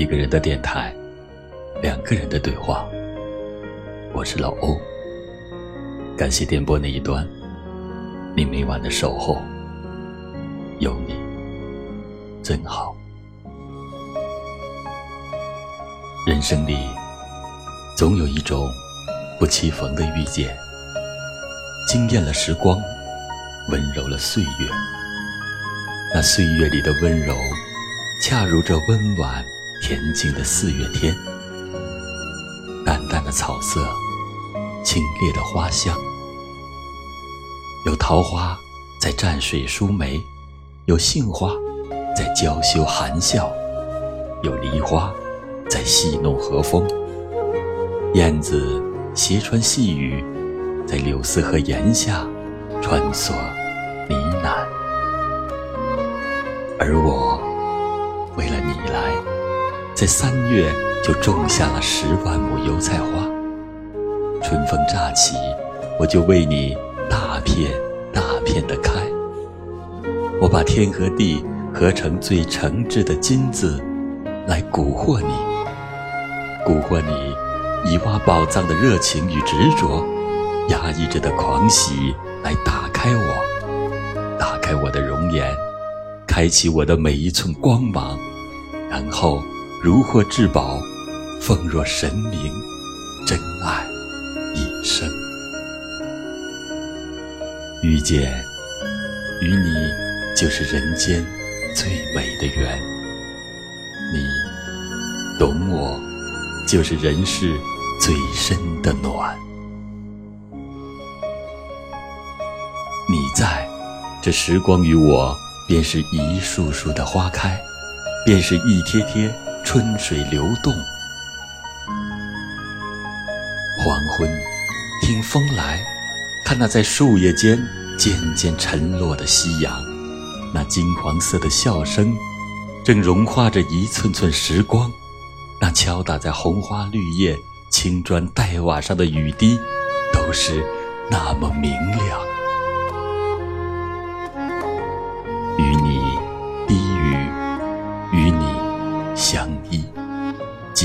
一个人的电台，两个人的对话。我是老欧，感谢电波那一端，你每晚的守候，有你真好。人生里总有一种不期逢的遇见，惊艳了时光，温柔了岁月。那岁月里的温柔，恰如这温婉恬静的四月天。淡淡的草色，清冽的花香。有桃花在蘸水梳眉，有杏花在娇羞含笑，有梨花在戏弄和风。燕子斜穿细雨，在柳丝和檐下穿梭呢喃。而我，在三月就种下了十万亩油菜花。春风乍起，我就为你大片大片的开。我把天和地合成最诚挚的金子，来蛊惑你，蛊惑你以挖宝藏的热情与执着，压抑着的狂喜，来打开我，打开我的容颜。开启我的每一寸光芒，然后如获至宝，奉若神明，真爱一生。遇见与你，就是人间最美的缘。你懂我，就是人世最深的暖。你在，这时光与我。便是一束束的花开，便是一贴贴春水流动。黄昏，听风来，看那在树叶间渐渐沉落的夕阳，那金黄色的笑声，正融化着一寸寸时光。那敲打在红花绿叶、青砖黛瓦上的雨滴，都是那么明亮。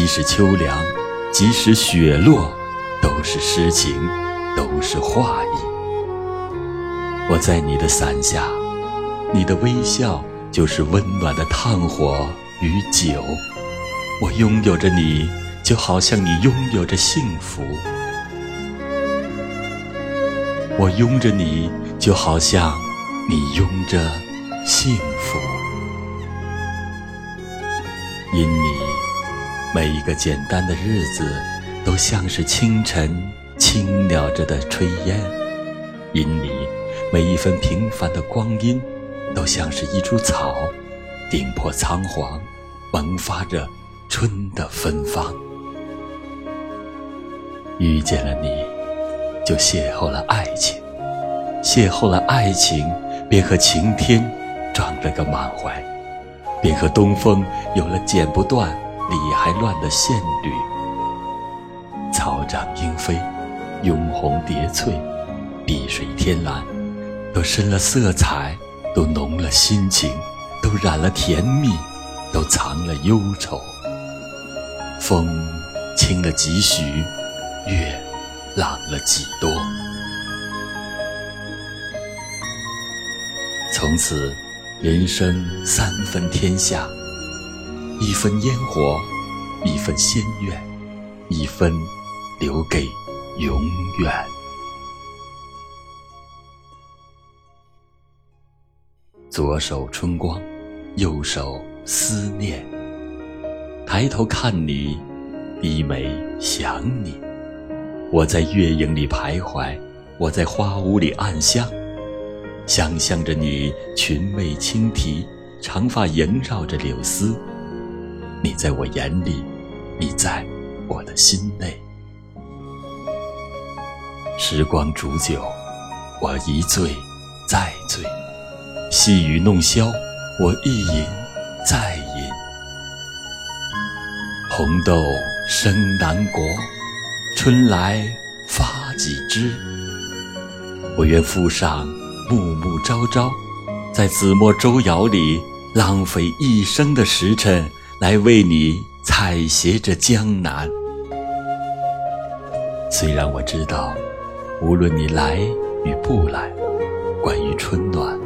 即使秋凉，即使雪落，都是诗情，都是画意。我在你的伞下，你的微笑就是温暖的炭火与酒。我拥有着你，就好像你拥有着幸福。我拥着你，就好像你拥着。幸福，因你每一个简单的日子，都像是清晨轻袅着的炊烟；因你每一分平凡的光阴，都像是一株草，顶破仓皇，萌发着春的芬芳。遇见了你，就邂逅了爱情；邂逅了爱情，便和晴天。撞了个满怀，便和东风有了剪不断、理还乱的线缕。草长莺飞，拥红叠翠，碧水天蓝，都深了色彩，都浓了心情，都染了甜蜜，都藏了忧愁。风轻了几许，月朗了几多。从此。人生三分天下，一分烟火，一分仙愿，一分留给永远。左手春光，右手思念。抬头看你，低眉想你。我在月影里徘徊，我在花屋里暗香。想象着你裙袂轻提，长发萦绕着柳丝。你在我眼里，你在我的心内。时光煮酒，我一醉再醉；细雨弄箫，我一饮再饮。红豆生南国，春来发几枝。我愿附上。暮暮朝朝，在紫陌周摇里浪费一生的时辰，来为你采撷着江南。虽然我知道，无论你来与不来，关于春暖，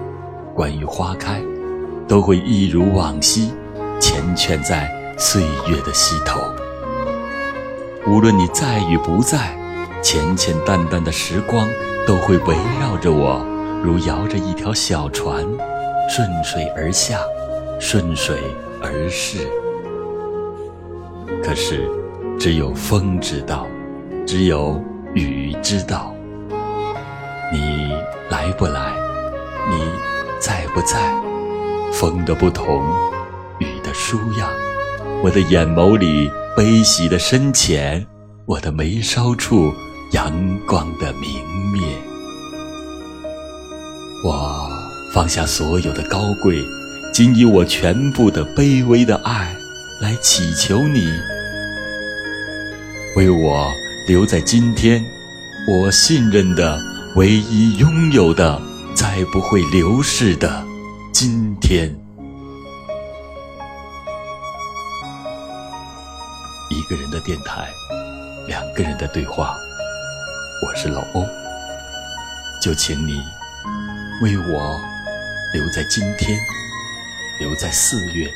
关于花开，都会一如往昔，缱绻在岁月的溪头。无论你在与不在，浅浅淡淡的时光都会围绕着我，如摇着一条小船，顺水而下，顺水而逝。可是，只有风知道，只有雨知道。你来不来？你在不在？风的不同，雨的舒样，我的眼眸里悲喜的深浅，我的眉梢处。阳光的明灭，我放下所有的高贵，仅以我全部的卑微的爱来祈求你，为我留在今天，我信任的唯一拥有的，再不会流逝的今天。一个人的电台，两个人的对话。我是老欧，就请你为我留在今天，留在四月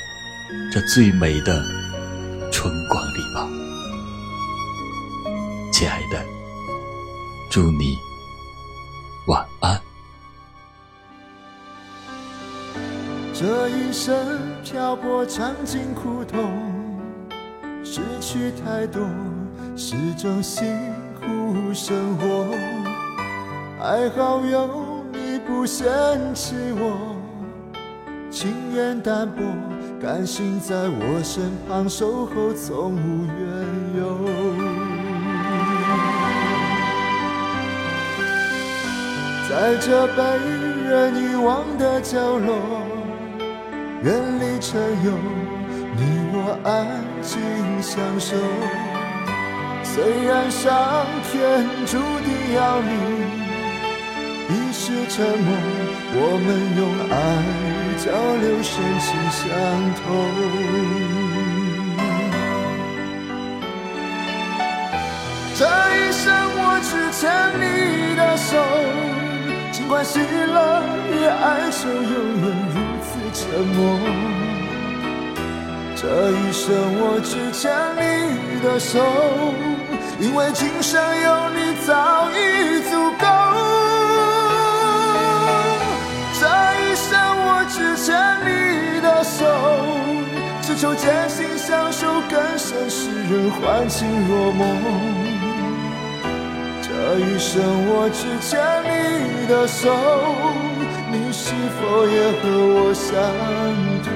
这最美的春光，亲爱的，祝你晚安。这一生漂泊，尝尽苦痛，失去太多，是种辛。苦生活，还好有你不嫌弃我，情愿淡薄，甘心在我身旁守候，从无怨由。在这被人遗忘的角落，远离尘忧，你我安静相守。虽然上天注定要你一世沉默，我们用爱交流，深情相通。这一生我只牵你的手，管喜乐与哀愁永远如此沉默。这一生我只牵你的手。因为今生有你早已足够，这一生我只牵你的手，只求真心相守，更深世人欢情若梦。这一生我只牵你的手，你是否也和我相同？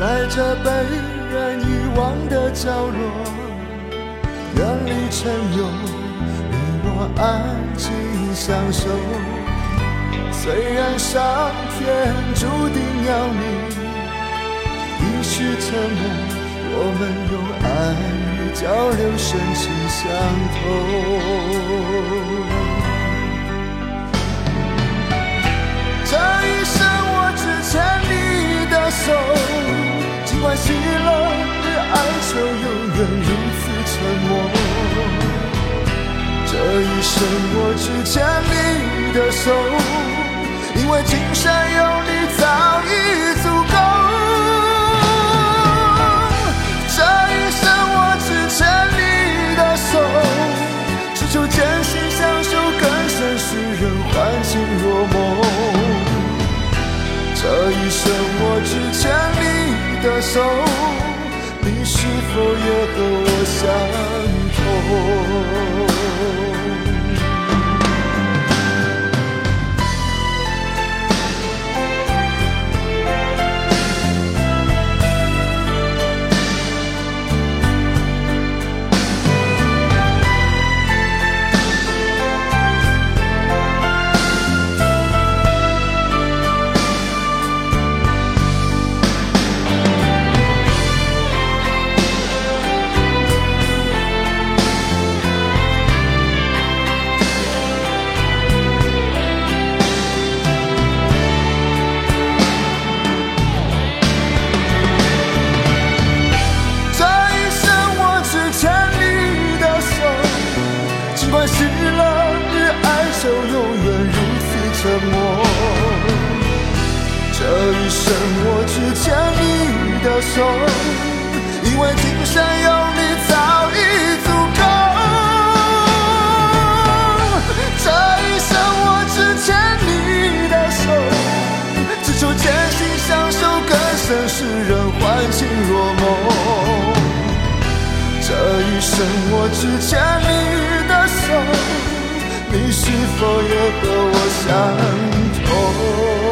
在这被人遗忘的角落，远离尘忧，你我安静相守。虽然上天注定要你一世沉默，我们用爱与交流深情相通。这一生我只牵你的手。尽管喜乐与哀愁永远如此沉默，这一生我只牵你的手，因为今生有你早已足够。真心相守，更深世人欢情若梦。这一生我只牵你。的手，你是否也和我相同？一生我只牵你的手，因为今生有你早已足够。这一生我只牵你的手，只求真心相守，更胜世人欢情若梦。这一生我只牵你的手，你是否也和我相同？